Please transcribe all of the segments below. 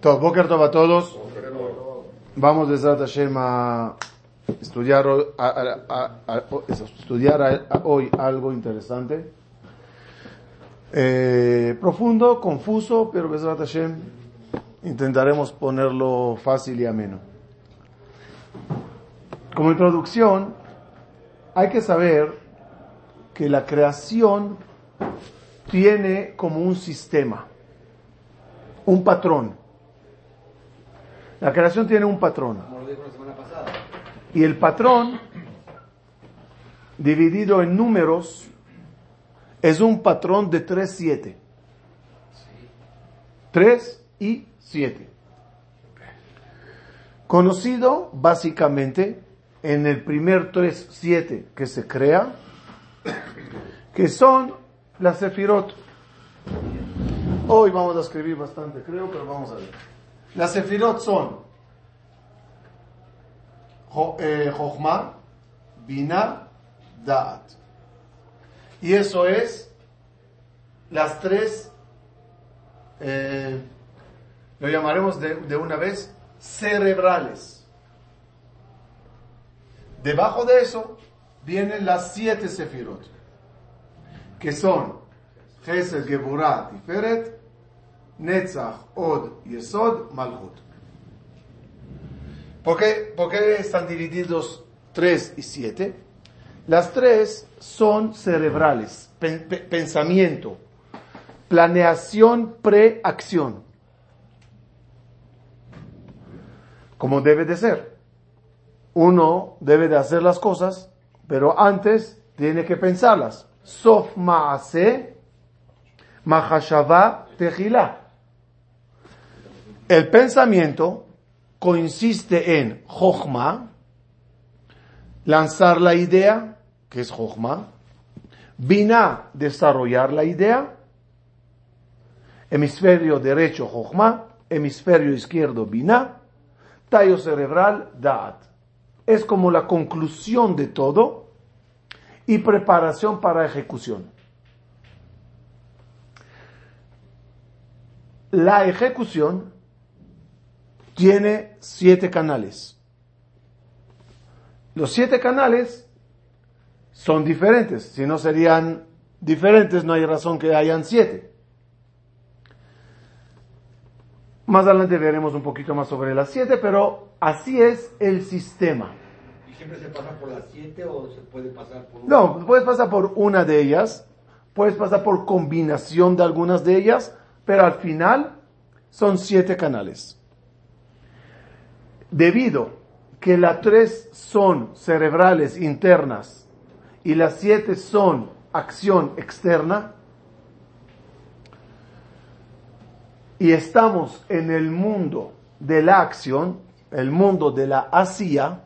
Todo, Boker Tov a todos. Vamos desde Hashem a estudiar, estudiar hoy algo interesante. Eh, profundo, confuso, pero Besrat Hashem intentaremos ponerlo fácil y ameno. Como introducción, hay que saber que la creación tiene como un sistema, un patrón. La creación tiene un patrón. Y el patrón, dividido en números, es un patrón de 3, 7. 3 y 7. Conocido básicamente en el primer 3, 7 que se crea, que son las sefirot. Hoy vamos a escribir bastante, creo, pero vamos a ver. Las sefirot son Jochma, eh, Bina, Da'at. Y eso es las tres, eh, lo llamaremos de, de una vez, cerebrales. Debajo de eso vienen las siete sefirot, que son Gesed, Geburat, Tiferet, Netzach, Od, Yesod, Malchut. ¿Por qué, ¿Por qué están divididos tres y siete? Las tres son cerebrales, pensamiento, planeación, preacción. Como debe de ser. Uno debe de hacer las cosas, pero antes tiene que pensarlas. Sof ma'ase, mahashava tehila. El pensamiento consiste en jochma, lanzar la idea, que es Jochma, Bina, desarrollar la idea, hemisferio derecho Jochma, hemisferio izquierdo Bina, tallo cerebral Da'at. Es como la conclusión de todo y preparación para ejecución. La ejecución tiene siete canales. Los siete canales son diferentes. Si no serían diferentes, no hay razón que hayan siete. Más adelante veremos un poquito más sobre las siete, pero así es el sistema. ¿Y siempre se pasa por las siete o se puede pasar por una? No, puedes pasar por una de ellas, puedes pasar por combinación de algunas de ellas, pero al final son siete canales. Debido que las tres son cerebrales internas y las siete son acción externa, y estamos en el mundo de la acción, el mundo de la hacía,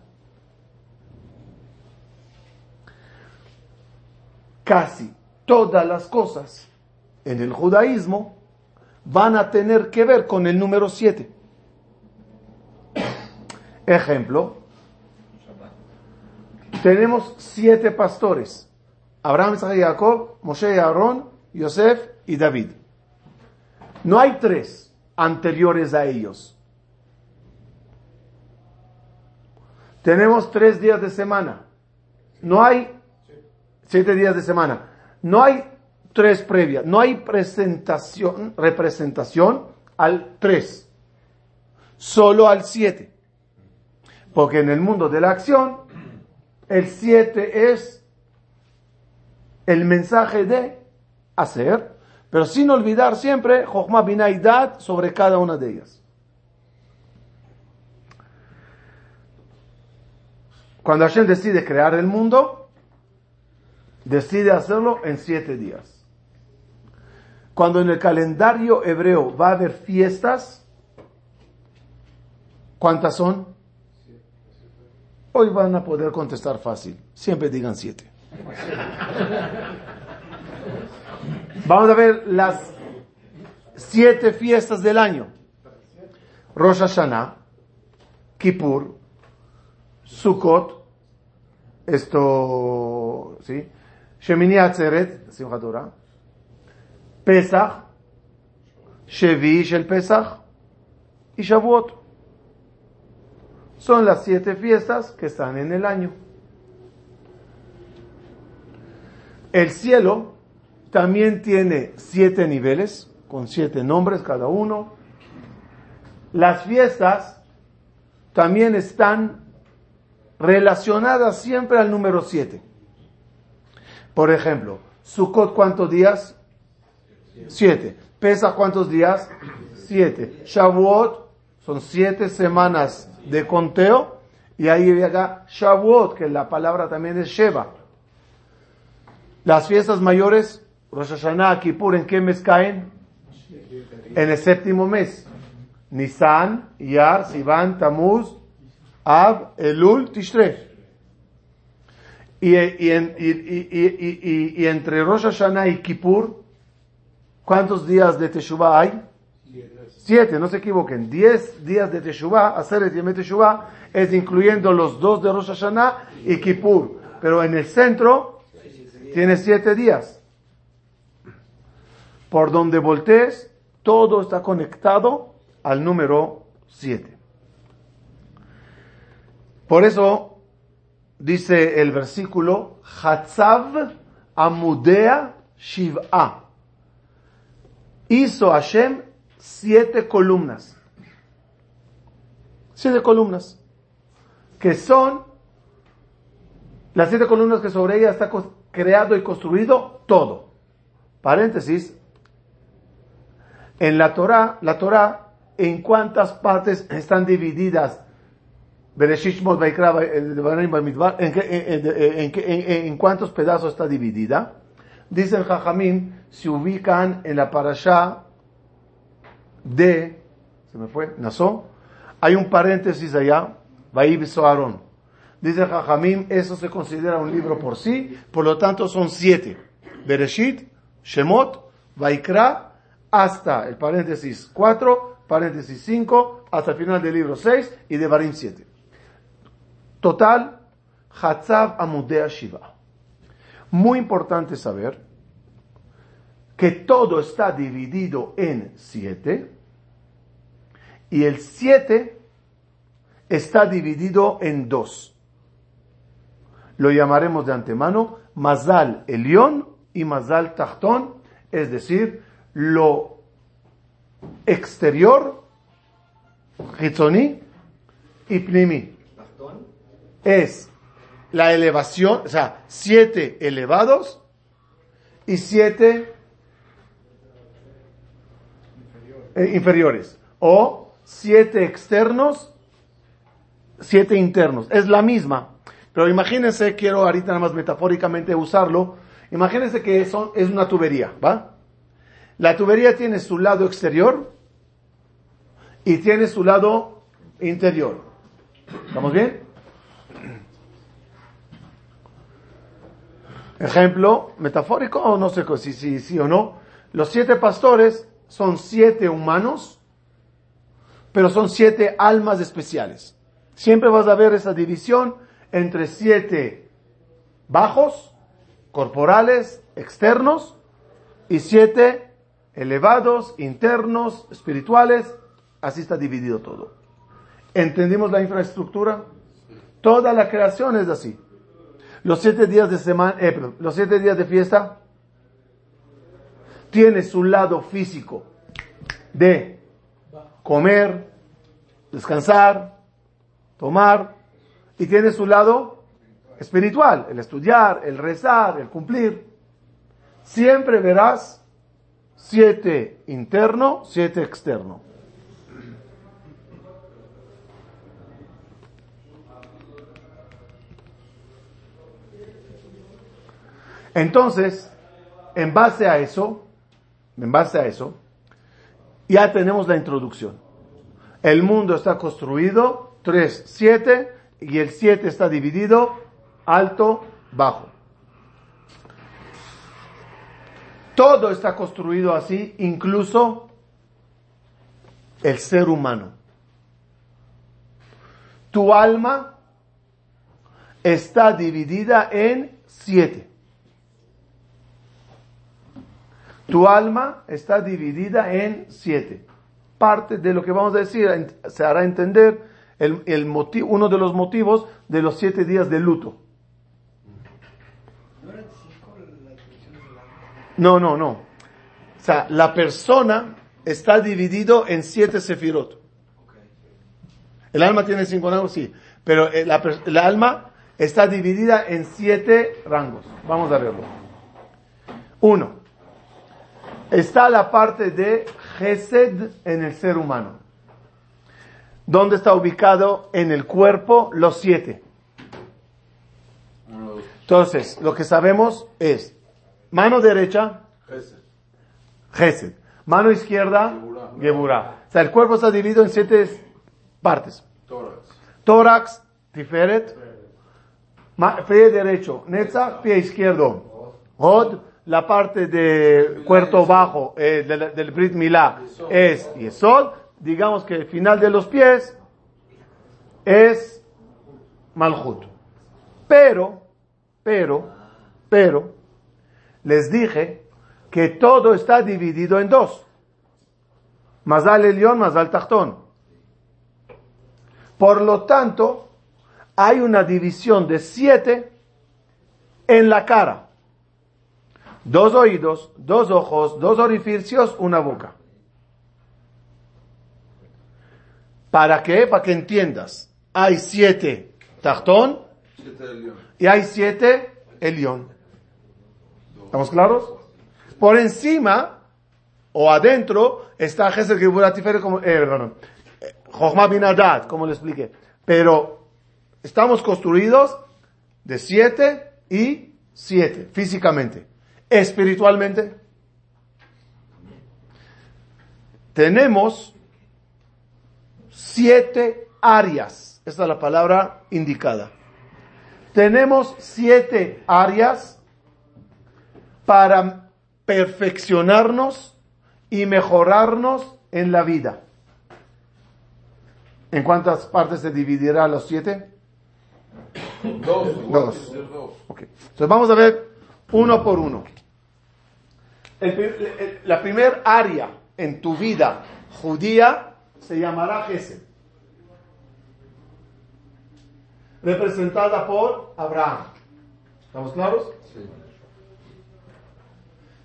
casi todas las cosas en el judaísmo van a tener que ver con el número siete. Ejemplo, tenemos siete pastores. Abraham, Isaac Jacob, Moshe y Aarón, Yosef y David. No hay tres anteriores a ellos. Tenemos tres días de semana. No hay siete días de semana. No hay tres previas. No hay presentación, representación al tres. Solo al siete. Porque en el mundo de la acción el 7 es el mensaje de hacer, pero sin olvidar siempre Jochma Binaidad sobre cada una de ellas. Cuando Hashem decide crear el mundo, decide hacerlo en siete días. Cuando en el calendario hebreo va a haber fiestas, ¿cuántas son? Hoy van a poder contestar fácil. Siempre digan siete. Vamos a ver las siete fiestas del año. Rosh Hashanah, Kippur, Sukkot, esto, ¿sí? Shemini Atzeret, Simchat Pesach, Shevi Shel Pesach, y Shavuot. Son las siete fiestas que están en el año. El cielo también tiene siete niveles, con siete nombres cada uno. Las fiestas también están relacionadas siempre al número siete. Por ejemplo, Sukkot, ¿cuántos días? Siete. Pesa, ¿cuántos días? Siete. Shavuot, son siete semanas de conteo. Y ahí llega Shavuot, que la palabra también es Sheva. Las fiestas mayores, Rosh Hashanah, Kippur, ¿en qué mes caen? En el séptimo mes. Nisan, Yar, Sivan, Tamuz, Ab, Elul, Tishrei. Y, y, entre Rosh Hashanah y Kippur, ¿cuántos días de Teshuvah hay? Siete, no se equivoquen. Diez días de Teshuvah, hacer el de Teshuvah, es incluyendo los dos de Rosh Hashanah y Kippur. Pero en el centro, tiene siete días. Por donde voltees, todo está conectado al número siete. Por eso dice el versículo, Hatzav Amudea Shiv'a. Hizo Hashem siete columnas. Siete columnas. Que son las siete columnas que sobre ella está creado y construido todo. Paréntesis. En la Torah, la Torah, ¿en cuántas partes están divididas? ¿En, cuántos pedazos está dividida? Dicen Jajamín, se ubican en la parasha de, se me fue, Nasó, hay un paréntesis allá, Vaibso Aarón. Dice Jajamim, eso se considera un libro por sí, por lo tanto son siete. Bereshit, Shemot, Vaikra, hasta el paréntesis 4, paréntesis 5, hasta el final del libro 6 y de Barim 7. Total, Hatzav Amudea Shiva. Muy importante saber que todo está dividido en siete y el siete está dividido en dos lo llamaremos de antemano Mazal Elión y Mazal Tachtón, es decir, lo exterior, Hitzoní y Pnimi. Es la elevación, o sea, siete elevados y siete eh, inferiores. O siete externos, siete internos. Es la misma. Pero imagínense, quiero ahorita nada más metafóricamente usarlo, imagínense que es una tubería, ¿va? La tubería tiene su lado exterior y tiene su lado interior. ¿Estamos bien? Ejemplo metafórico, o no sé si sí, sí o no. Los siete pastores son siete humanos, pero son siete almas especiales. Siempre vas a ver esa división entre siete bajos, corporales, externos, y siete elevados, internos, espirituales. Así está dividido todo. ¿Entendimos la infraestructura? Toda la creación es así. Los siete días de semana, eh, los siete días de fiesta tiene su lado físico de comer, descansar, tomar, y tiene su lado espiritual, el estudiar, el rezar, el cumplir. Siempre verás siete interno, siete externo. Entonces, en base a eso, en base a eso, ya tenemos la introducción. El mundo está construido, tres, siete, y el 7 está dividido alto, bajo. Todo está construido así, incluso el ser humano. Tu alma está dividida en siete. Tu alma está dividida en siete. parte de lo que vamos a decir, se hará entender el, el motivo, uno de los motivos de los siete días de luto. No, no, no. O sea, la persona está dividido en siete sefirot. El alma tiene cinco rangos, sí. Pero el, alma está dividida en siete rangos. Vamos a verlo. Uno. Está la parte de Gesed en el ser humano. ¿Dónde está ubicado en el cuerpo los siete? Entonces, lo que sabemos es mano derecha, Gesed. Mano izquierda, Geburah. O sea, el cuerpo está dividido en siete partes. Tórax, Tiferet, pie derecho, Netzach, pie izquierdo, Hod, la parte de cuerpo bajo eh, del, Brit Milá es Yesod, digamos que el final de los pies es Malhut. Pero, pero, pero, les dije que todo está dividido en dos. Mazal Elión, Mazal Tachtón. Por lo tanto, hay una división de siete en la cara. Dos oídos, dos ojos, dos orificios, una boca. ¿Para qué? Para que entiendas. Hay siete tachtón y hay siete elión. ¿Estamos claros? Por encima o adentro está Jesús que como, eh, perdón, como le expliqué. Pero estamos construidos de siete y siete, físicamente. Espiritualmente, tenemos siete áreas. Esta es la palabra indicada. Tenemos siete áreas para perfeccionarnos y mejorarnos en la vida. ¿En cuántas partes se dividirá los siete? Dos. Dos. Entonces vamos a ver uno por uno. La primer área en tu vida judía se llamará Gesed. Representada por Abraham. ¿Estamos claros? Sí.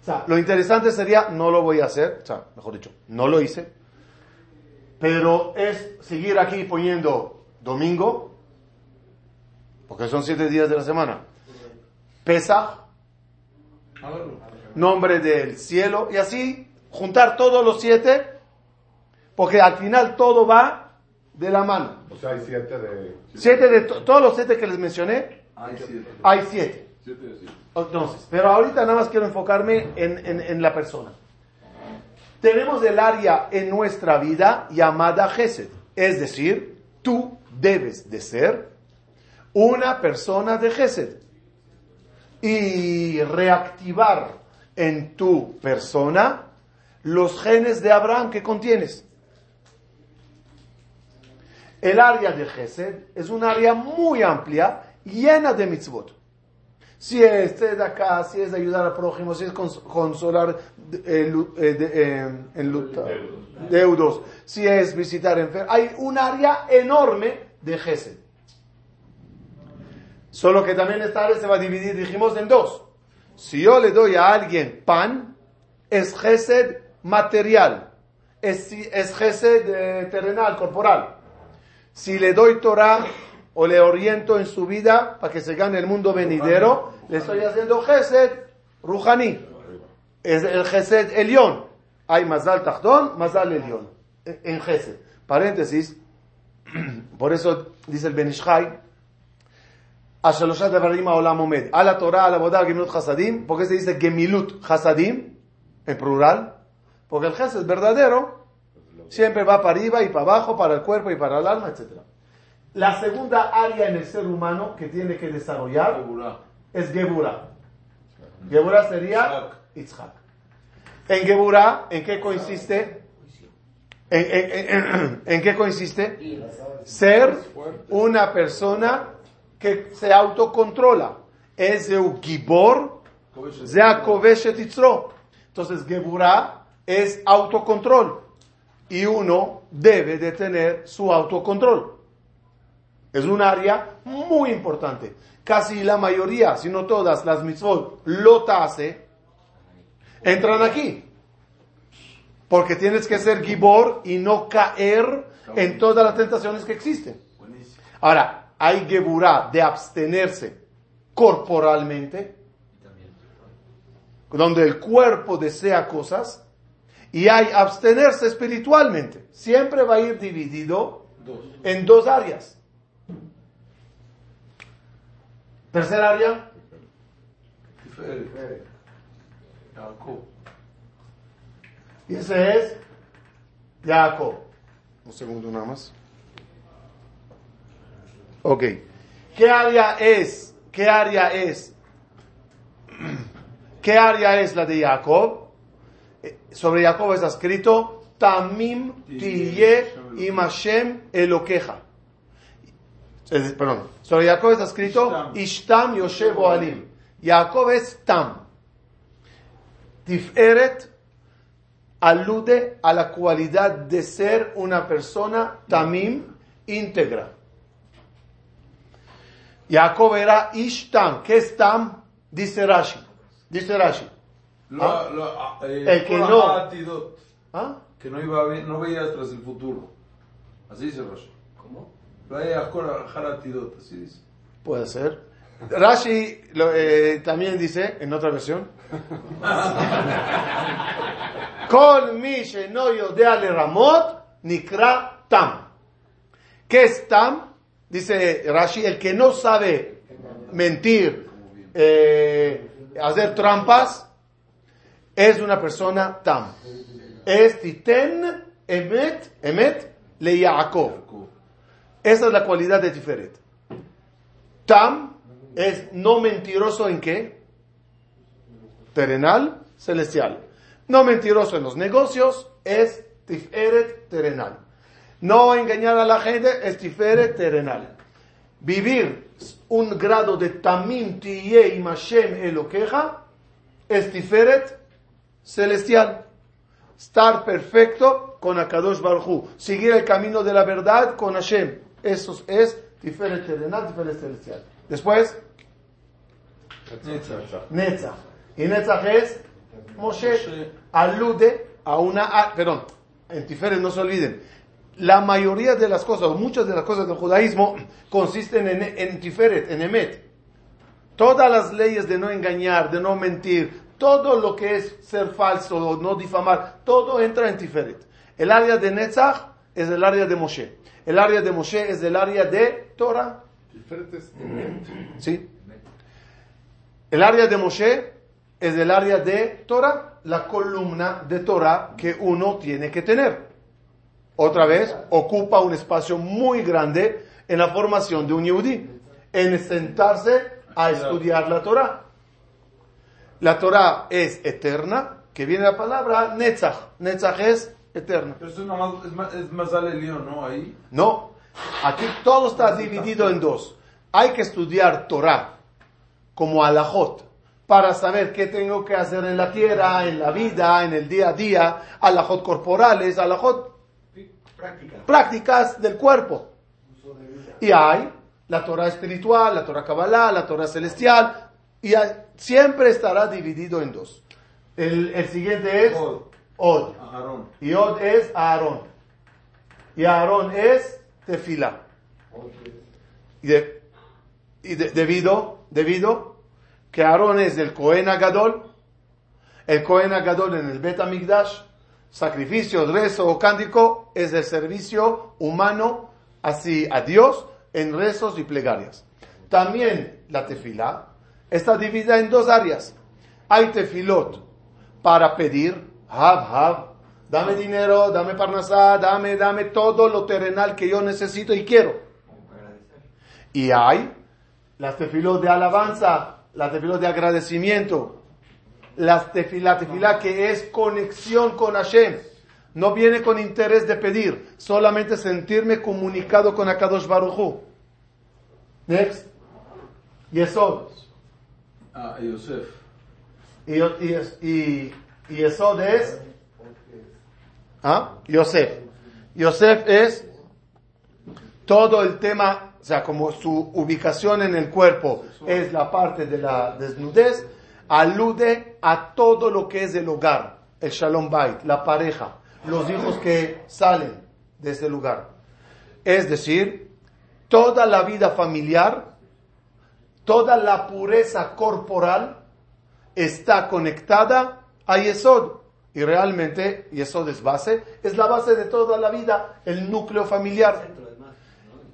O sea, lo interesante sería, no lo voy a hacer, o sea, mejor dicho, no lo hice, pero es seguir aquí poniendo domingo, porque son siete días de la semana, Pesach, nombre del cielo, y así juntar todos los siete, porque al final todo va de la mano. O sea, hay siete de... Siete de todos los siete que les mencioné, hay siete. Hay siete. Entonces, pero ahorita nada más quiero enfocarme en, en, en la persona tenemos el área en nuestra vida llamada Gesed. Es decir, tú debes de ser una persona de Gesed. Y reactivar en tu persona los genes de Abraham que contienes. El área de Gesed es un área muy amplia, llena de mitzvot. Si es de acá, si es de ayudar al prójimo, si es consolar eh, eh, en luta, deudos, si es visitar enfermos. Hay un área enorme de Gesed. Solo que también esta área se va a dividir, dijimos, en dos. Si yo le doy a alguien pan, es Gesed material, es, es Gesed eh, terrenal, corporal. Si le doy Torah, o le oriento en su vida para que se gane el mundo venidero, le estoy haciendo Gesed Ruhani. Es el Gesed Elión. Hay Mazal Tachtón, Mazal Elión. En Gesed. Paréntesis. Por eso dice el Benishai. Ashaloshat Devarim Olam Omed. A la Torah, a la Bodah, Gemilut Hasadim. ¿Por qué se dice Gemilut Hasadim? En plural. Porque el Gesed verdadero siempre va para arriba y para abajo, para el cuerpo y para el alma, etcétera. La segunda área en el ser humano que tiene que desarrollar es Geburah. Geburah sería Itzhak. En Geburah, ¿en qué consiste? ¿En, qué consiste? Ser una persona que se autocontrola. Es un gibor, Entonces, Geburah es autocontrol. y uno debe de tener su autocontrol. Es un área muy importante. Casi la mayoría, si no todas las mitzvot, lo hace, entran aquí. Porque tienes que ser gibor y no caer en todas las tentaciones que existen. Ahora, hay geburá de abstenerse corporalmente, donde el cuerpo desea cosas, y hay abstenerse espiritualmente. Siempre va a ir dividido en dos áreas. Tercer área. Y ese es Jacob. Un segundo nada más. Ok. ¿Qué área es? ¿Qué área es? ¿Qué área es la de Jacob? Eh, sobre Jacob está escrito Tamim tiye imashem elokeja. Eh, Perdón. Sobre Jacob está escrito Ishtam yoshevo alim. Jacob es Tam. Tiferet alude a la cualidad de ser una persona tamim íntegra. Jacob era Ishtam. ¿Qué es Tam? Dice Rashi. Dice Rashi. Lo- ¿Ah? lo- ah, eh, El que no. Atidot, ¿Ah? que no iba a ver- no veía tras el futuro. Así dice Rosh. ¿Cómo? Así dice. Puede ser. Rashi lo, eh, también dice, en otra versión, Kol mi sheno yodea le ramot nikra tam. ¿Qué es tam? Dice Rashi, el que no sabe mentir, eh, hacer trampas, es una persona tam. Es titen emet, emet le Yaakov. Esa es la cualidad de Tiferet. Tam es no mentiroso en qué? Terrenal, celestial. No mentiroso en los negocios es Tiferet terrenal. No engañar a la gente es Tiferet terrenal. Vivir un grado de Tamim Tiye y Mashem Elokeja es Tiferet celestial. Estar perfecto con Akadosh Baruj Hu. Seguir el camino de la verdad con Hashem. Eso es Tiferet terrenal, Tiferet celestial. Después, Netzach. Y Netzach es Moshe. Alude a una... perdón, en Tiferet no se olviden. La mayoría de las cosas, o muchas de las cosas del judaísmo, consisten en, en Tiferet, en Emet. Todas las leyes de no engañar, de no mentir, todo lo que es ser falso, no difamar, todo entra en Tiferet. El área de Netzach es el área de Moshe. El área de Moshe es el área de Torah. Diferentes. ¿Sí? El área de Moshe es el área de Torah, la columna de Torah que uno tiene que tener. Otra vez, ocupa un espacio muy grande en la formación de un yudí, en sentarse a estudiar la Torah. La Torah es eterna, que viene la palabra Netzach. Netzach es eterna. Pero eso es, nomás, es más, es más ¿no? Ahí. No, aquí todo está dividido en dos. Hay que estudiar Torah como alajot para saber qué tengo que hacer en la tierra, en la vida, en el día a día, alajot corporales, alajot Práctica. prácticas del cuerpo. Y hay la Torah espiritual, la Torah Kabbalah, la Torah celestial, y hay- siempre estará dividido en dos. El, el siguiente es Od. Od. Aarón. Y Od es Aarón. Y Aarón es Tefila. Y, de- y de- debido, debido que Aarón es el Cohen Agadol, el Cohen Agadol en el Bet Amigdash, sacrificio, rezo o cántico, es el servicio humano así a Dios en rezos y plegarias. También la tefila está dividida en dos áreas. Hay tefilot para pedir, hab, hab, dame dinero, dame parnasá, dame, dame todo lo terrenal que yo necesito y quiero. Y hay las tefilot de alabanza, las tefilot de agradecimiento, las tefilá, tefilá que es conexión con Hashem. No viene con interés de pedir, solamente sentirme comunicado con Akadosh Baruj Hu. Next. Yesod. Ah, Yosef. Y, y, y, y Yesod es ¿Ah? Yosef. Yosef es todo el tema, o sea, como su ubicación en el cuerpo es la parte de la desnudez, alude a todo lo que es el hogar, el shalom bait, la pareja, los hijos que salen de ese lugar. Es decir, toda la vida familiar, toda la pureza corporal está conectada a Yesod. Y realmente Yesod es base, es la base de toda la vida, el núcleo familiar.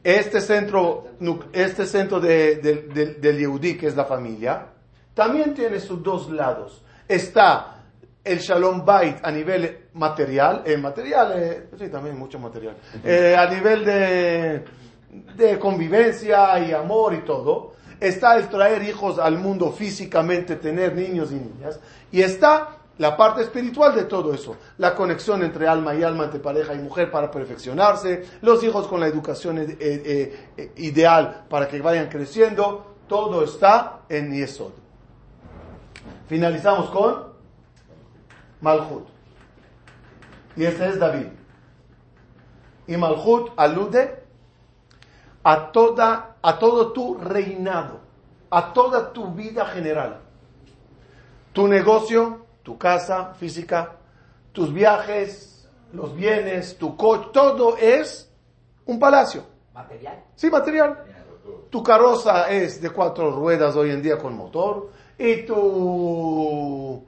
Este centro, este centro de, de- de- del Yehudí, que es la familia, también tiene sus dos lados. Está el Shalom Bait a nivel material, eh, material, eh, sí, también mucho material, Eh, a nivel de, de convivencia y amor y todo. Está el traer hijos al mundo físicamente, tener niños y niñas. Y está la parte espiritual de todo eso, la conexión entre alma y alma, entre pareja y mujer para perfeccionarse, los hijos con la educación eh, eh, eh, ideal para que vayan creciendo, todo está en Yesod. Finalizamos con Malhut. Y este es David. Y Malhut alude a toda, a todo tu reinado, a toda tu vida general. Tu negocio, tu casa física, tus viajes, los bienes, tu coche, todo es un palacio. Material. Sí, material. Tu carroza es de cuatro ruedas hoy en día con motor y tu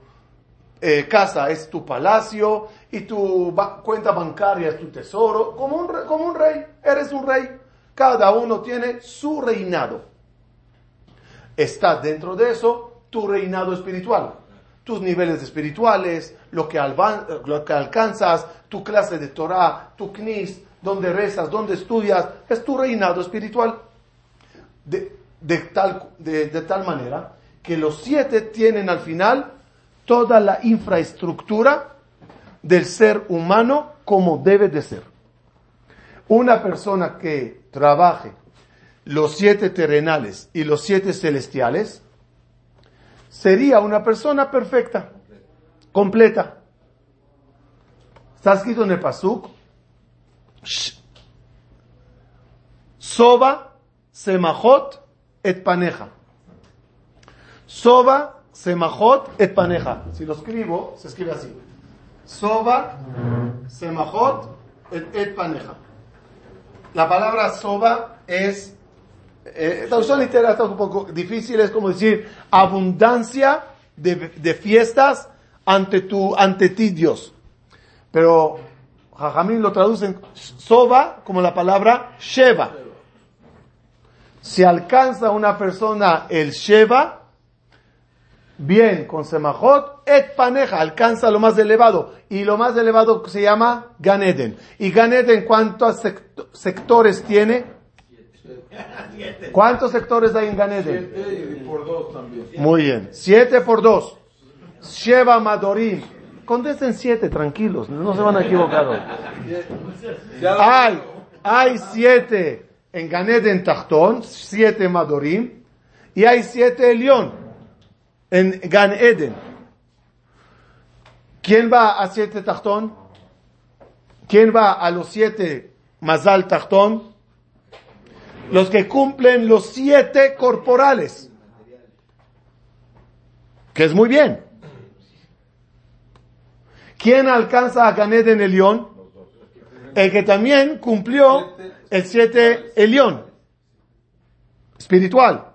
eh, casa es tu palacio y tu cuenta bancaria es tu tesoro. Como un, como un rey, eres un rey. Cada uno tiene su reinado. Está dentro de eso tu reinado espiritual. Tus niveles espirituales, lo que, alban- lo que alcanzas, tu clase de Torah, tu knis, donde rezas, donde estudias, es tu reinado espiritual. De, de tal, de, de tal manera que los siete tienen al final toda la infraestructura del ser humano como debe de ser. Una persona que trabaje los siete terrenales y los siete celestiales sería una persona perfecta, completa. Está escrito en el Pasuk, Soba semajot et paneja. Soba semajot et paneja. Si lo escribo, se escribe así. Soba semajot et, paneja. La palabra soba es, eh, traducción literal está un poco difícil, es como decir abundancia de, de fiestas ante tu, ante ti Dios. Pero Jajamín lo traducen soba como la palabra sheva. Si alcanza una persona el sheva, bien con semajot, et paneja, alcanza lo más elevado. Y lo más elevado se llama Ganeden. ¿Y Ganeden cuántos sect- sectores tiene? ¿Cuántos sectores hay en Ganeden? Siete y por dos también. Muy bien. Siete por dos. Sheva Madorim. Contesten siete, tranquilos, no se van a equivocar. hoy. Hay, hay siete en Ganeden Tachtón, siete Madorim, y hay siete Elión en Gan Eden. ¿Quién va a siete Tachtón? ¿Quién va a los siete Mazal Tachtón? Los que cumplen los siete corporales. Que es muy bien. ¿Quién alcanza a Ganed en Elión? El que también cumplió el siete Elión. Espiritual.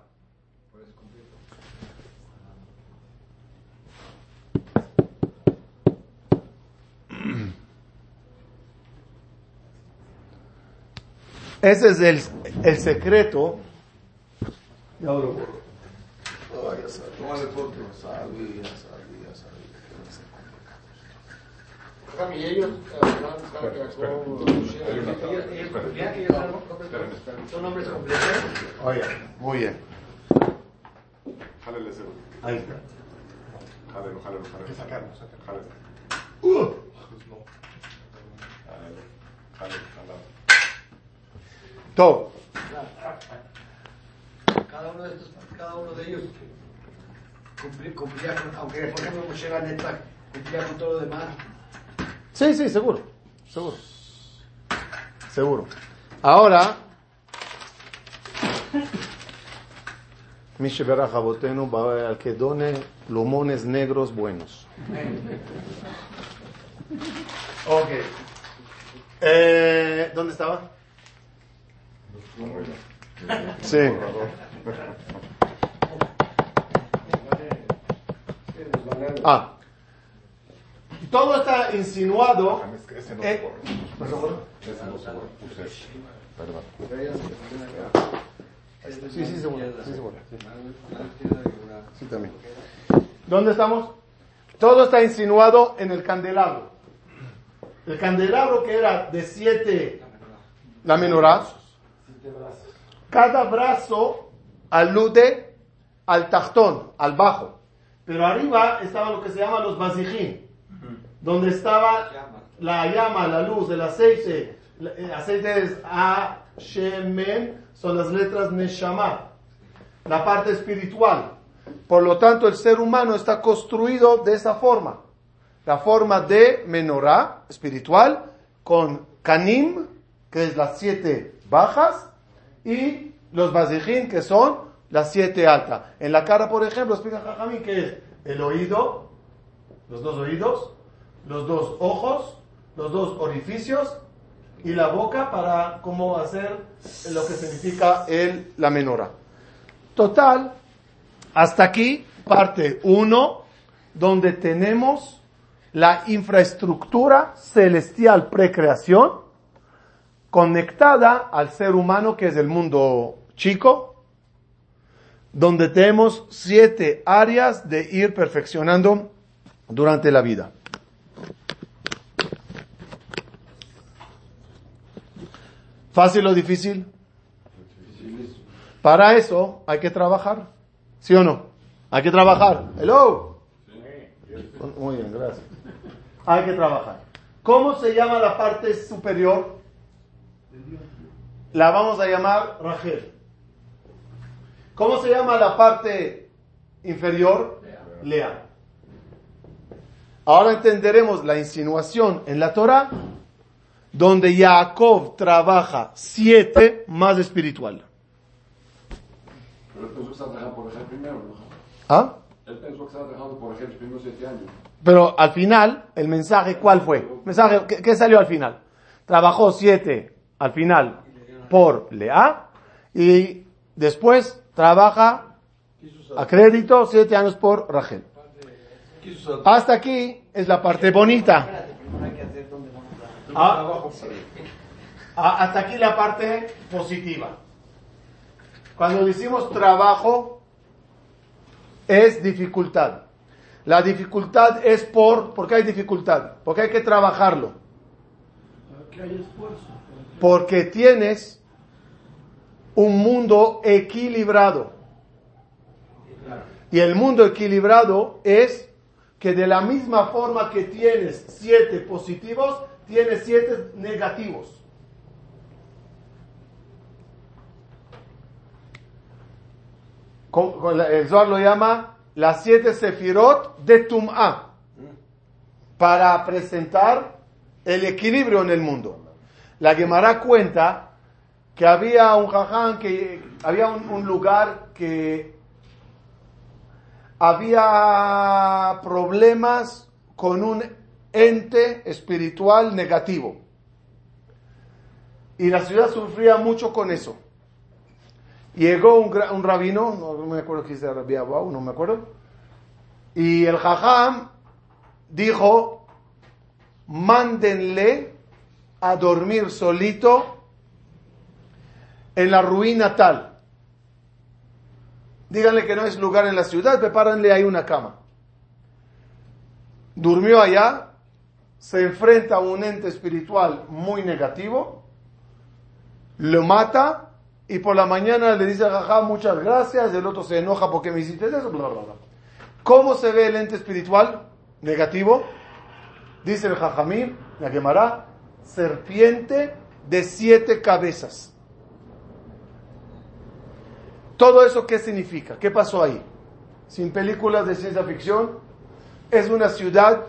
Ese es el, el secreto. Ya lo. Oye, muy bien. Jálele ese. Ahí está. Jálelo, jálelo, jálelo. Que sacarlo, sacarlo. Jálelo. Uh. Jálelo, jálelo, jálelo. Todo. Cada uno de estos, cada uno de ellos cumplía, cumplía con, aunque por ejemplo Moshe Ganeta cumplía con todo lo demás. Sí, sí, seguro. seguro. Seguro. Ahora, Mishe Berajabotenu, al que done lomones negros buenos. Ok. Eh, ¿Dónde estaba? Sí. Ah. Todo está insinuado. Eh. Sí, sí, se sí, sí. Sí, también. ¿Dónde estamos? Todo está insinuado en el candelabro. El candelabro que era de siete, la menorá, cada brazo alude al tajtón, al bajo. Pero arriba estaba lo que se llama los basijín, donde estaba la llama, la luz, el aceite. El aceite es A, Shemen, son las letras Neshama, la parte espiritual. Por lo tanto, el ser humano está construido de esa forma. La forma de menorá espiritual con kanim, que es las siete bajas, y los bazijín, que son las siete altas. En la cara, por ejemplo, explica Jajamín que es el oído, los dos oídos, los dos ojos, los dos orificios y la boca para cómo hacer lo que significa el, la menorá. Total, hasta aquí, parte 1, donde tenemos la infraestructura celestial precreación conectada al ser humano que es el mundo chico, donde tenemos siete áreas de ir perfeccionando durante la vida. ¿Fácil o difícil? Para eso hay que trabajar, ¿sí o no? Hay que trabajar. Hello. Muy bien, gracias. Hay que trabajar. ¿Cómo se llama la parte superior? La vamos a llamar Rachel. ¿Cómo se llama la parte inferior? Lea. Ahora entenderemos la insinuación en la Torah, donde Jacob trabaja siete más espiritual. Pero él pensó que estaba trabajando por Rachel primero, ¿no? ¿Ah? Él pensó que estaba trabajando por Rachel los primeros siete años. Pero al final, el mensaje, ¿cuál fue? Mensaje, ¿qué, qué salió al final? Trabajó siete al final por Lea y después trabaja a crédito siete años por Rachel. Hasta aquí es la parte bonita. Ah, ah, hasta aquí la parte positiva. Cuando decimos trabajo, es dificultad. La dificultad es por, ¿por qué hay dificultad? Porque hay que trabajarlo. Porque tienes un mundo equilibrado. Y el mundo equilibrado es que de la misma forma que tienes siete positivos, tienes siete negativos. El Zohar lo llama las siete sefirot de Tum'a para presentar el equilibrio en el mundo. La Gemara cuenta que había un jaján, que había un, lugar que había problemas con un ente espiritual negativo. Y la ciudad sufría mucho con eso. Llegó un, rabino, no me acuerdo quién era Rabbi no me acuerdo. Y el jajam dijo, mándenle a dormir solito en la ruina tal. Díganle que no es lugar en la ciudad, prepárenle ahí una cama. Durmió allá, se enfrenta a un ente espiritual muy negativo, lo mata y por la mañana le dice Jajá muchas gracias, el otro se enoja porque me hiciste eso, bla, bla, bla. ¿Cómo se ve el ente espiritual negativo? Dice el Jajamín, la Gemara, serpiente de siete cabezas. ¿Todo eso qué significa? ¿Qué pasó ahí? Sin películas de ciencia ficción, es una ciudad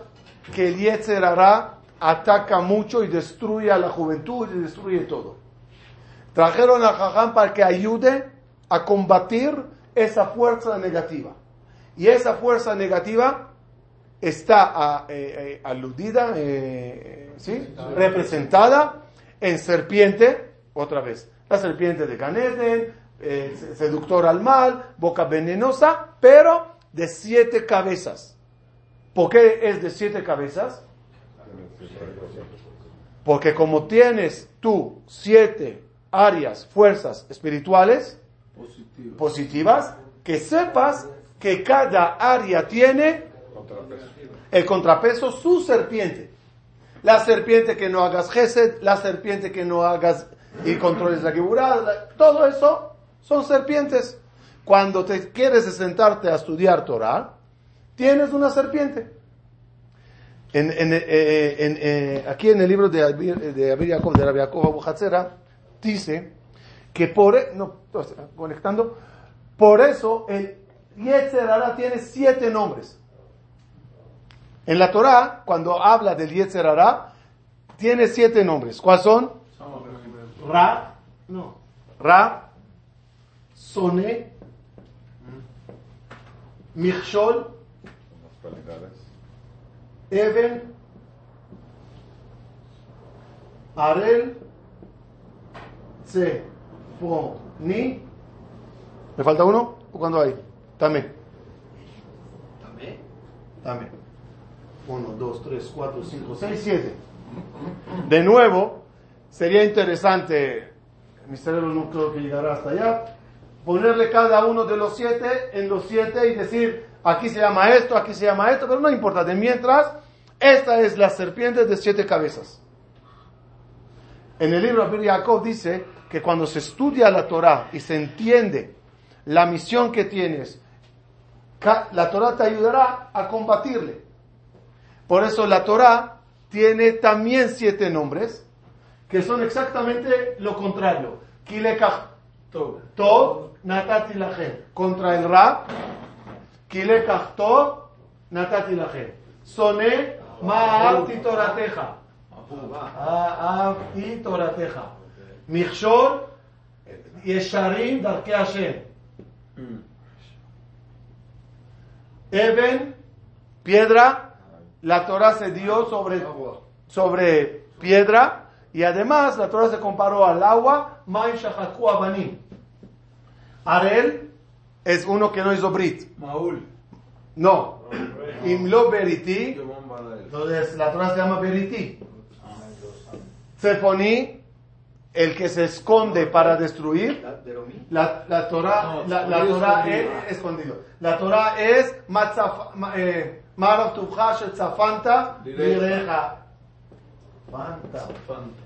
que el Yetzer Hará ataca mucho y destruye a la juventud y destruye todo. Trajeron a Jajam para que ayude a combatir esa fuerza negativa. Y esa fuerza negativa está eh, eh, aludida, eh, ¿sí? representada en serpiente, otra vez, la serpiente de Ganeden, seductor al mal, boca venenosa, pero de siete cabezas. ¿Por qué es de siete cabezas? Porque como tienes tú siete áreas, fuerzas espirituales positivas, que sepas que cada área tiene el contrapeso, su serpiente. La serpiente que no hagas gesed, la serpiente que no hagas y controles la geburada, todo eso son serpientes. Cuando te quieres sentarte a estudiar Torah, tienes una serpiente. En, en, eh, eh, aquí en el libro de Abir, de Abir Yaakov dice que por, e, no, conectando, por eso el Yetzerara tiene siete nombres. En la Torá, cuando habla del Yetzer Hará, tiene siete nombres. ¿Cuáles son? Ra, no. Ra, Soné, Michshol, Eben, Arel, Se, Ni. ¿Me falta uno? ¿O cuándo hay? Tamé. ¿Tamé? Tamé. 1, 2, 3, 4, 5, 6, 7. De nuevo, sería interesante, mi cerebro no creo que llegará hasta allá, ponerle cada uno de los siete en los siete y decir, aquí se llama esto, aquí se llama esto, pero no importa. De mientras, esta es la serpiente de siete cabezas. En el libro de Jacob dice que cuando se estudia la Torah y se entiende la misión que tienes, la Torah te ayudará a combatirle. Por eso la Torah tiene también siete nombres que son exactamente lo contrario. Kilekach Tov Natati Contra el Ra, Kilekach Tov Natati Soné Ma'avti Torateja. Ma'avti Torateja. Michshor Yesharim Darke Hashem. Eben, piedra, la Torah se dio sobre, sobre piedra y además la Torah se comparó al agua, Maim Shahaku Abanim. Arel es uno que no hizo Brit. Maul. No. Imlo Beriti. Entonces la Torah se llama Beriti. Sefoní, el que se esconde para destruir. La, la Torah, la, la Torah es escondido. La Torah es Marov Tuvcha Shetzafanta Vireja.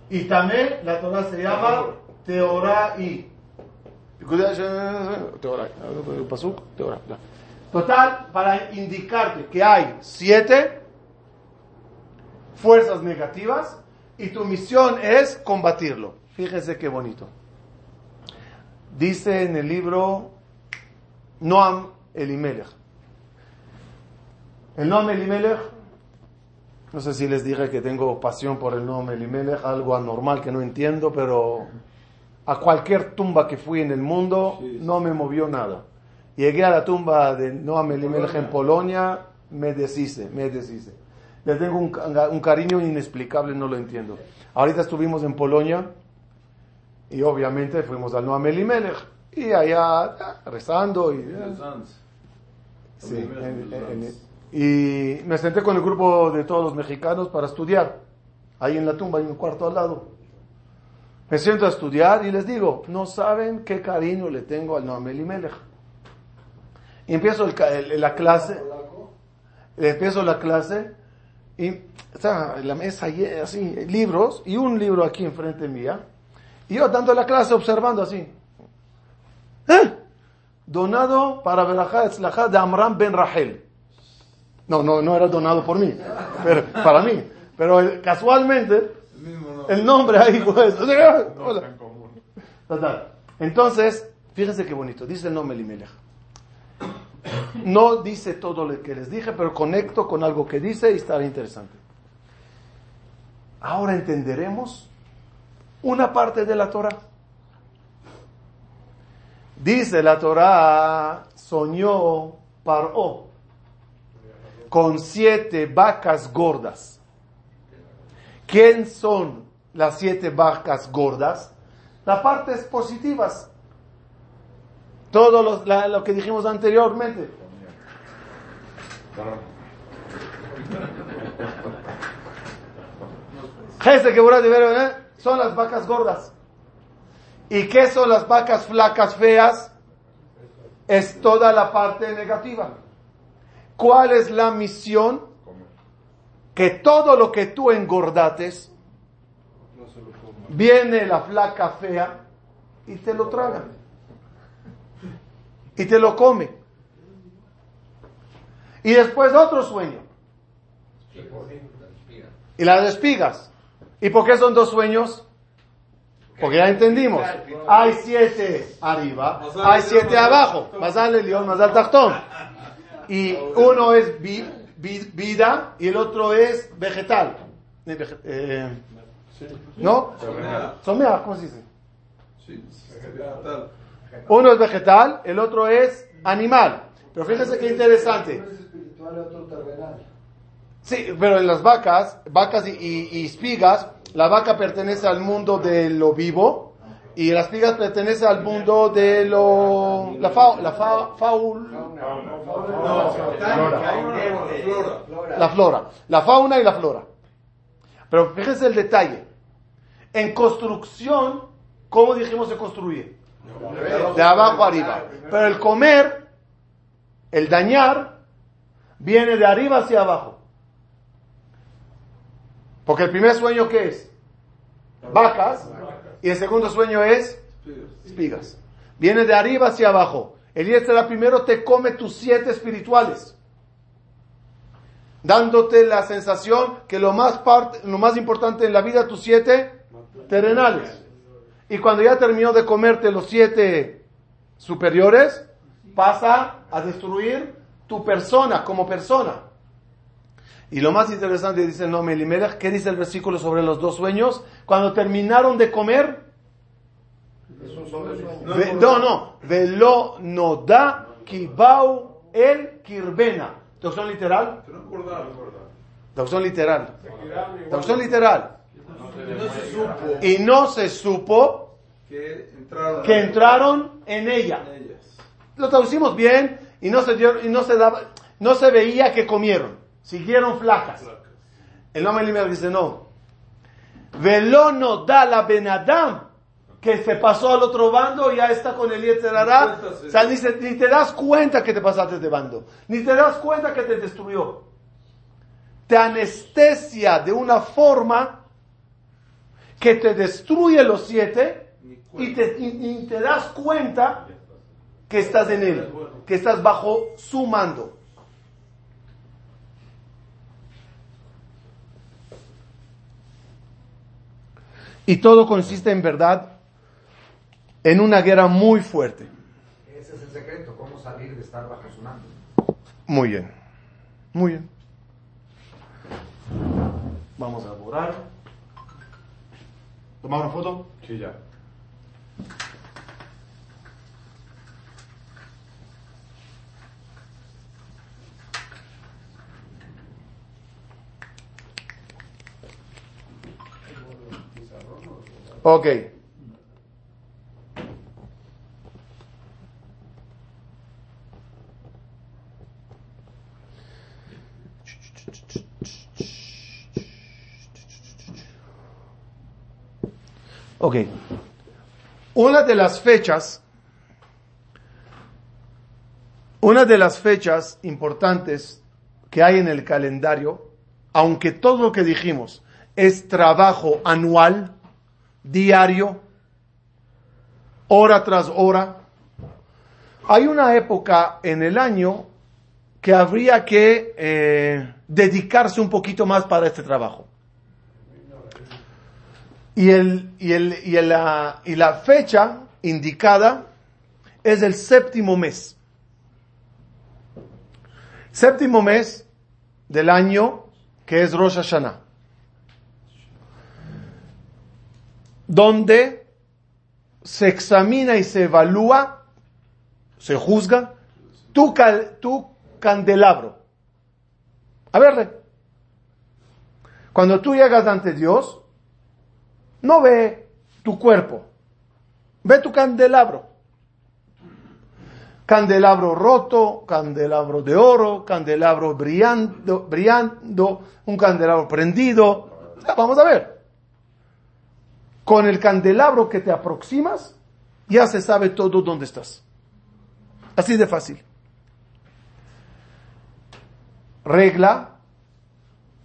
Y también la Torah se llama Teorai. Total, para indicarte que hay siete fuerzas negativas y tu misión es combatirlo. Fíjese qué bonito. Dice en el libro Noam Elimelech. El nombre Elimelech, no sé si les dije que tengo pasión por el nombre Elimelech, algo anormal que no entiendo, pero a cualquier tumba que fui en el mundo no me movió nada. Llegué a la tumba de Noam Elimelech en Polonia, me deshice, me deshice. Le tengo un, un cariño inexplicable, no lo entiendo. Ahorita estuvimos en Polonia y obviamente fuimos al Noam Elimelech y allá rezando y... Sí, y me senté con el grupo de todos los mexicanos para estudiar. Ahí en la tumba hay un cuarto al lado. Me siento a estudiar y les digo, no saben qué cariño le tengo al Noam Elimelech. Y empiezo la clase, empiezo la clase y está en la mesa así, libros y un libro aquí enfrente mía. Y yo dando la clase observando así. ¿Eh? donado para Berajá Etzlajá de Amram Ben Rahel. No, no, no era donado por mí, pero, para mí. Pero casualmente, el nombre ahí pues, Entonces, fíjense qué bonito, dice el nombre Elimelech. No dice todo lo que les dije, pero conecto con algo que dice y estará interesante. Ahora entenderemos una parte de la Torah. Dice la Torah, soñó Paró con siete vacas gordas. ¿Quién son las siete vacas gordas? Las partes positivas. Todo lo, lo que dijimos anteriormente. ¿eh? son las vacas gordas. ¿Y qué son las vacas flacas feas? Es toda la parte negativa. ¿Cuál es la misión? Que todo lo que tú engordates, viene la flaca fea y te lo traga. Y te lo come. Y después otro sueño. Y las espigas. ¿Y por qué son dos sueños? Porque ya entendimos. Hay siete arriba, hay siete abajo. Mazal el león, mazal tachtón. Y uno es vi- vi- vida y el otro es vegetal. Eh, eh, ¿No? Somea, ¿cómo se dice? Uno es vegetal, el otro es animal. Pero fíjense qué interesante. es espiritual y otro terrenal. Sí, pero en las vacas, vacas y, y- y espigas, la vaca pertenece al mundo de lo vivo y las espigas pertenece al mundo de lo la fa, la fa- faul- flora. la flora, la fauna y la flora. Pero fíjense el detalle. En construcción, ¿cómo dijimos se construye? De abajo arriba. Pero el comer, el dañar, viene de arriba hacia abajo. Porque el primer sueño, ¿qué es? Vacas. Y el segundo sueño es espigas. Viene de arriba hacia abajo. El la primero te come tus siete espirituales. Dándote la sensación que lo más, parte, lo más importante en la vida, tus siete terrenales. Y cuando ya terminó de comerte los siete superiores, pasa a destruir tu persona como persona. Y lo más interesante dice el nombre Elimelech, ¿qué dice el versículo sobre los dos sueños? Cuando terminaron de comer, no, no, velo no da kibau el kirbena. Traducción literal, traducción literal, traducción literal. Y no se supo que entraron. en ella. Lo traducimos bien y no se dio, y no se daba, no se veía que comieron. Siguieron flacas. El nombre Elimelech dice no. Velo no da la Benadam que se pasó al otro bando ya está con el Yetzerará. O sea, ni, se- ni te das cuenta que te pasaste de bando. Ni te das cuenta que te destruyó. Te anestesia de una forma que te destruye los siete y te, y- y te das cuenta que estás en él, que estás bajo su mando. Y todo consiste en verdad en una guerra muy fuerte. Ese es el secreto, cómo salir de estar bajo su mando. Muy bien, muy bien. Vamos a borrar. ¿Tomar una foto? Sí, ya. Ok. Ok. Una de las fechas, una de las fechas importantes que hay en el calendario, aunque todo lo que dijimos es trabajo anual, diario, hora tras hora, hay una época en el año que habría que eh, dedicarse un poquito más para este trabajo. Y, el, y, el, y, la, y la fecha indicada es el séptimo mes. Séptimo mes del año que es Rosh Hashanah. Donde se examina y se evalúa, se juzga tu, cal- tu candelabro. A verle. Cuando tú llegas ante Dios, no ve tu cuerpo, ve tu candelabro. Candelabro roto, candelabro de oro, candelabro brillando, brillando, un candelabro prendido. Vamos a ver. Con el candelabro que te aproximas, ya se sabe todo dónde estás. Así de fácil. Regla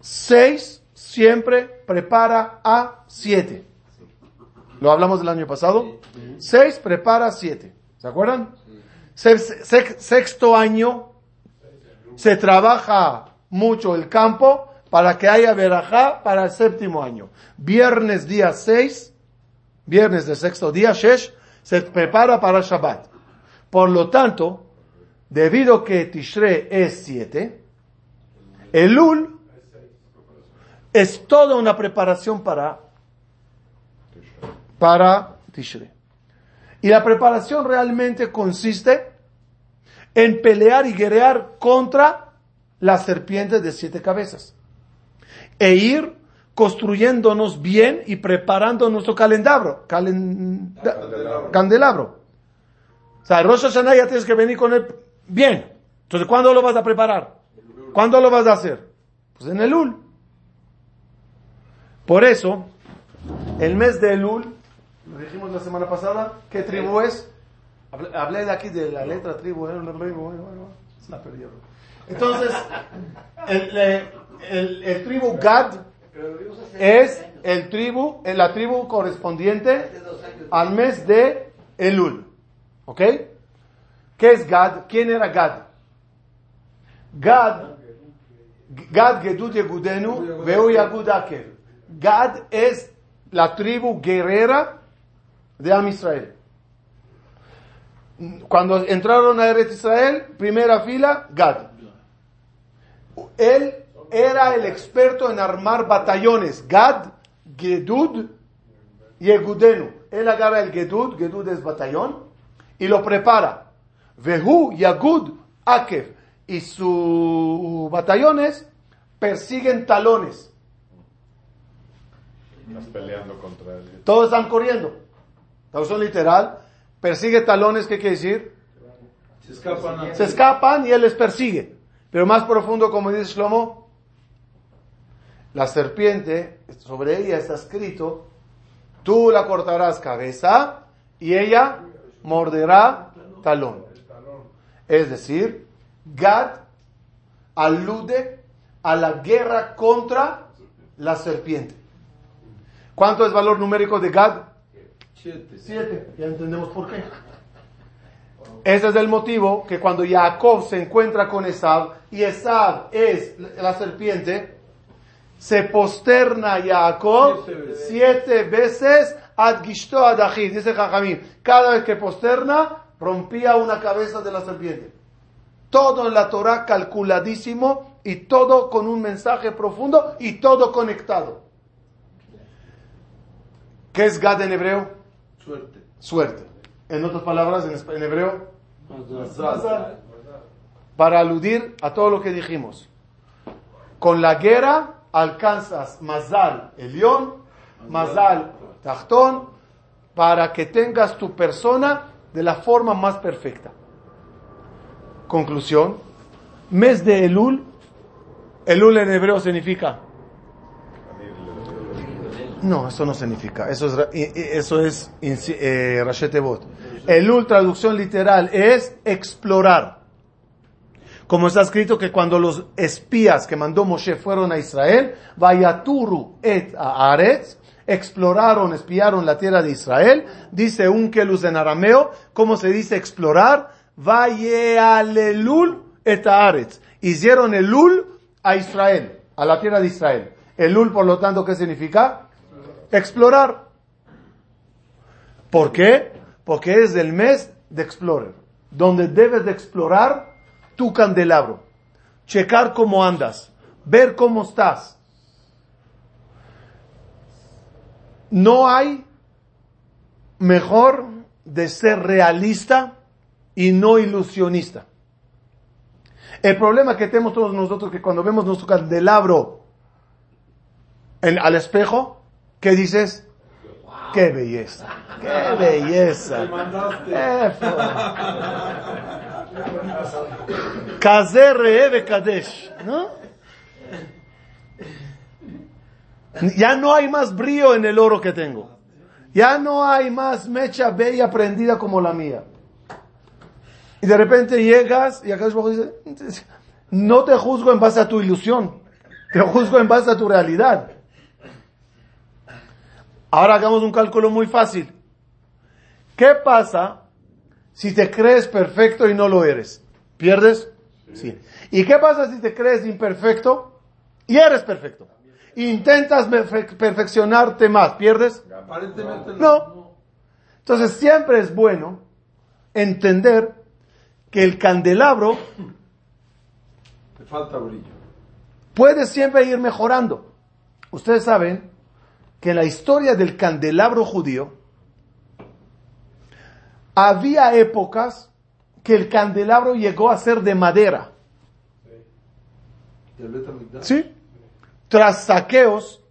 6 siempre prepara a 7. Lo hablamos el año pasado. 6 prepara a 7. ¿Se acuerdan? Se- se- Sexto año se trabaja mucho el campo para que haya verajá para el séptimo año. Viernes día 6, viernes del sexto día, Shesh, se prepara para Shabbat. Por lo tanto, debido que Tishre es 7, Elul es toda una preparación para, para Tishre. Y la preparación realmente consiste en pelear y guerrear contra las serpientes de siete cabezas. E ir construyéndonos bien y preparando nuestro calendario. calenda- Candelabro. candelabro. O sea, Rosh Hashanah ya tienes que venir con él bien. Entonces, ¿cuándo lo vas a preparar? ¿Cuándo lo vas a hacer? Pues en Elul. Por eso, el mes de Elul, lo dijimos la semana pasada, ¿qué tribu es? Hablé, de aquí de la letra tribu, ¿eh? Entonces, el, el- el- el tribu Gad es el tribu, eh, la tribu correspondiente al mes de Elul. ¿Ok? ¿Qué es Gad? ¿Quién era Gad? Gad, Gad Gedud Yegudenu, Veu Yagud Akev. Gad es la tribu guerrera de Am Israel. Cuando entraron a Eretz Israel, primera fila, Gad. Él era el experto en armar batallones. Gad, Gedud y Egudenu. Él agarra el Gedud, Gedud es batallón, y lo prepara. Vehu, Yagud, Akev. Y sus batallones persiguen talones. Estás peleando contra él. Todos están corriendo. Traducción literal. Persigue talones, ¿qué quiere decir? Se escapan Se escapan y él les persigue. Pero más profundo, como dice Shlomo, la serpiente, sobre ella está escrito, tú la cortarás cabeza y ella morderá talón. Es decir, Gad alude a la guerra contra la serpiente. ¿Cuánto es valor numérico de Gad? Siete. Siete. Ya entendemos por qué. Ese es el motivo que cuando Jacob se encuentra con Esab y Esab es la serpiente, se posterna Jacob Siete veces. ad gishto ad achi, dice Jajamín. Cada vez que posterna, rompía una cabeza de la serpiente. Todo en la Torah calculadísimo y todo con un mensaje profundo y todo conectado. ¿Qué es Gad en hebreo? Suerte. suerte. En otras palabras, en, hebreo, para aludir a todo lo que dijimos. Con la guerra alcanzas Mazal Elión, Mazal Tachtón, para que tengas tu persona de la forma más perfecta. Conclusión, mes de Elul, Elul en hebreo significa no, eso no significa. Eso es, eso es eh. Elul, traducción literal, es explorar. Como está escrito que cuando los espías que mandó Moshe fueron a Israel, Vayaturu et Aretz, exploraron, espiaron la tierra de Israel, dice un kelus en arameo, ¿cómo se dice explorar? Vayealelul et Aretz. Hicieron Elul a Israel, a la tierra de Israel. Elul, por lo tanto, ¿qué significa? Explorar. ¿Por qué? Porque es el mes de Explorer, donde debes de explorar tu candelabro, checar cómo andas, ver cómo estás. No hay mejor de ser realista y no ilusionista. El problema que tenemos todos nosotros que cuando vemos nuestro candelabro en, al espejo, ¿qué dices? ¡Qué belleza! ¡Qué belleza! Kazer Kadesh, ¿no? Ya no hay más brillo en el oro que tengo. Ya no hay más mecha bella prendida como la mía. Y de repente llegas y acá dice, no te juzgo en base a tu ilusión, te juzgo en base a tu realidad. Ahora hagamos un cálculo muy fácil. ¿Qué pasa si te crees perfecto y no lo eres? ¿Pierdes? Sí. ¿Y qué pasa si te crees imperfecto y eres perfecto? Intentas perfeccionarte más, ¿pierdes? Aparentemente no. Entonces siempre es bueno entender que el candelabro Te falta brillo. puede siempre ir mejorando. Ustedes saben que en la historia del candelabro judío había épocas que el candelabro llegó a ser de madera. ¿Sí? Tras saqueos,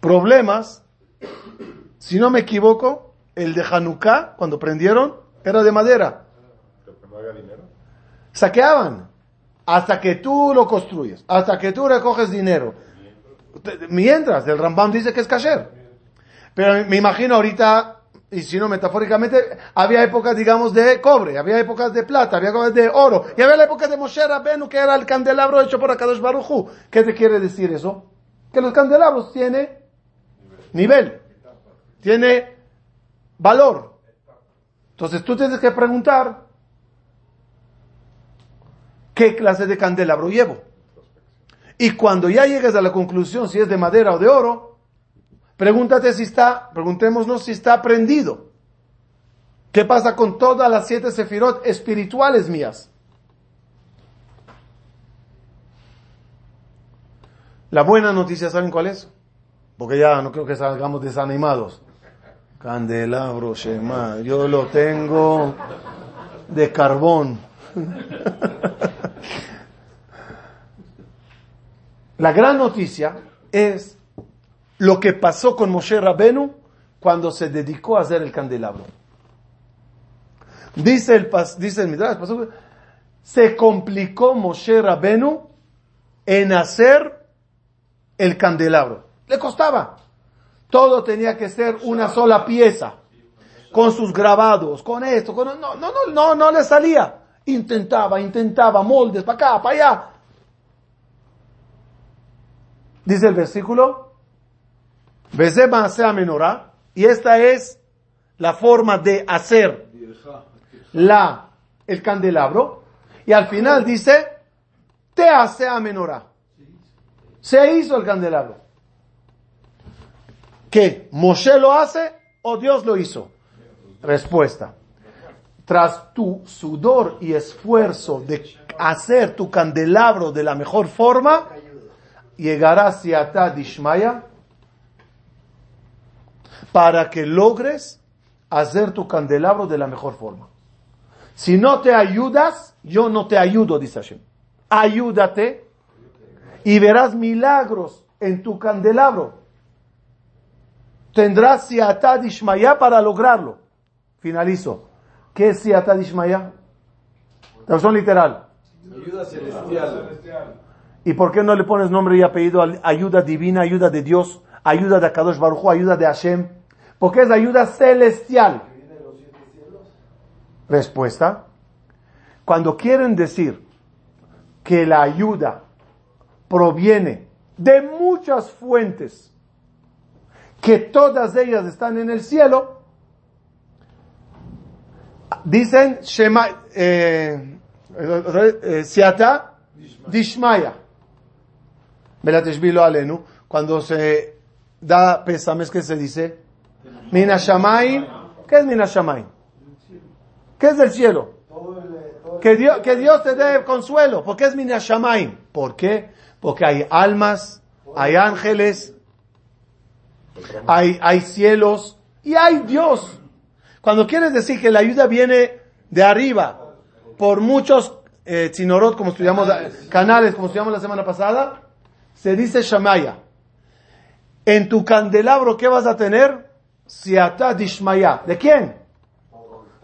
problemas, si no me equivoco, el de Hanukkah, cuando prendieron, era de madera. Saqueaban. Hasta que tú lo construyes, hasta que tú recoges dinero. Mientras, el Rambam dice que es kasher. Pero me imagino ahorita, y si no metafóricamente, había épocas, digamos, de cobre, había épocas de plata, había épocas de oro, y había la época de Moshe Rabenu, que era el candelabro hecho por Akadosh Baruchu. ¿Qué te quiere decir eso? Que los candelabros tienen nivel, tiene valor. Entonces tú tienes que preguntar, ¿qué clase de candelabro llevo? Y cuando ya llegues a la conclusión si es de madera o de oro, pregúntate si está, preguntémonos si está prendido. ¿Qué pasa con todas las siete sefirot espirituales mías? La buena noticia, ¿saben cuál es? Porque ya no creo que salgamos desanimados. Candelabro, Shema, yo lo tengo de carbón. La gran noticia es lo que pasó con Moshe Rabenu cuando se dedicó a hacer el candelabro. Dice el, dice el Midrash, se complicó Moshe Rabenu en hacer el candelabro. Le costaba. Todo tenía que ser una sola pieza. Con sus grabados, con esto, con, no, no, no, no, no le salía. Intentaba, intentaba, moldes, para acá, para allá. Dice el versículo, menorá, y esta es la forma de hacer la, el candelabro, y al final dice, te hace a menorá. Se hizo el candelabro. ¿Qué? ¿Moshe lo hace o Dios lo hizo? Respuesta. Tras tu sudor y esfuerzo de hacer tu candelabro de la mejor forma, llegará Siata Dishmaya para que logres hacer tu candelabro de la mejor forma. Si no te ayudas, yo no te ayudo, dice Hashem. Ayúdate y verás milagros en tu candelabro. Tendrás Siata Dishmaya para lograrlo. Finalizo. ¿Qué es Siata Dishmaya? Traducción literal. Ayuda celestial. ¿Y por qué no le pones nombre y apellido ayuda divina, ayuda de Dios, ayuda de Akadosh Baruj ayuda de Hashem? Porque es ayuda celestial. Respuesta. Cuando quieren decir que la ayuda proviene de muchas fuentes, que todas ellas están en el cielo, dicen Shema, eh, eh, Siata Dishmaya cuando se da pesames, ¿qué se dice? Mina ¿Qué es Mina ¿Qué es del cielo? Que Dios, que Dios te dé consuelo. ¿Por qué es Mina ¿Por qué? Porque hay almas, hay ángeles, hay, hay cielos y hay Dios. Cuando quieres decir que la ayuda viene de arriba, por muchos eh, chinorot, como estudiamos, canales, como estudiamos la semana pasada, se dice Shamaya. En tu candelabro, ¿qué vas a tener? Siata Dishmaya. ¿De quién?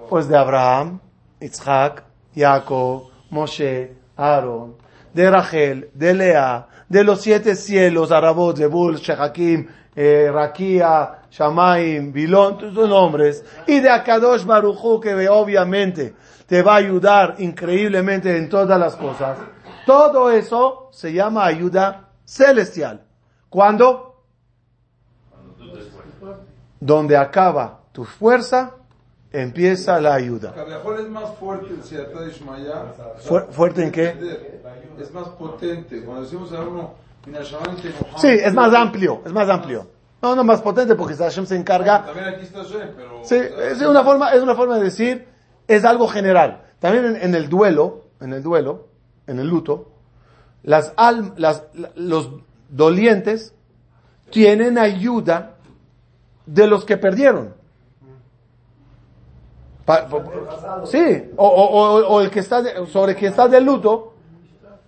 Pues de Abraham, Isaac, Jacob, Moshe, Aaron, de Rachel, de Lea, de los siete cielos, Arabot, Zebul, Shehakim, eh, Rakia, Shamaim, Bilón, todos los nombres, y de Akadosh Baruchu, que obviamente te va a ayudar increíblemente en todas las cosas. Todo eso se llama ayuda celestial. ¿Cuándo? Donde acaba tu fuerza, empieza la ayuda. Es más fuerte el Siatá de Ishmael. ¿Fuerte en qué? Es más potente. Cuando decimos a uno. Sí, es más amplio, es más amplio. No, no más potente porque Hashem se encarga. También aquí está Shem, pero. Sí, es una forma, es una forma de decir, es algo general. También en, en el duelo, en el duelo, en el luto, las alm, las, la- los dolientes tienen ayuda de los que perdieron. Sí, o, el que está de- sobre quien está de luto,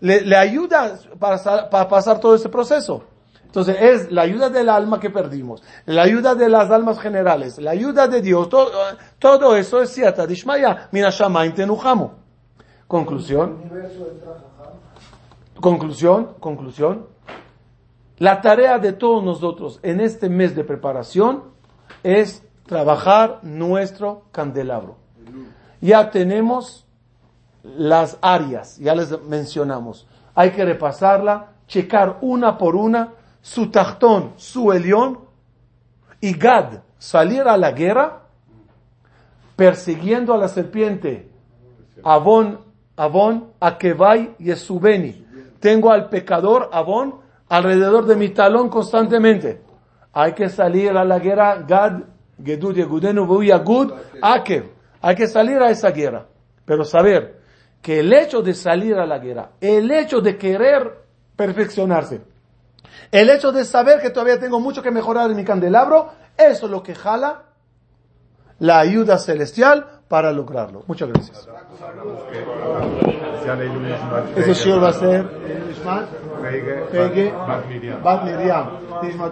le, le ayuda para, sa- para pasar todo ese proceso. Entonces es la ayuda del alma que perdimos, la ayuda de las almas generales, la ayuda de Dios, todo, eso es Siata Dishmaya. Conclusión. Conclusión, conclusión. La tarea de todos nosotros en este mes de preparación es trabajar nuestro candelabro. Ya tenemos las áreas, ya les mencionamos. Hay que repasarla, checar una por una, su tachtón, su elión, y Gad, salir a la guerra persiguiendo a la serpiente. Avon, Avon, Akevai y Esubeni. Tengo al pecador Avon alrededor de mi talón constantemente. Hay que salir a la guerra, Gad, Gedud, Yegudenu, Yagud, Akev. Hay que salir a esa guerra. Pero saber que el hecho de salir a la guerra, el hecho de querer perfeccionarse, el hecho de saber que todavía tengo mucho que mejorar en mi candelabro, eso es lo que jala la ayuda celestial para lograrlo. Muchas gracias. Ese shiur va a ser Nishmat, Pege, Bat Miriam. Nishmat.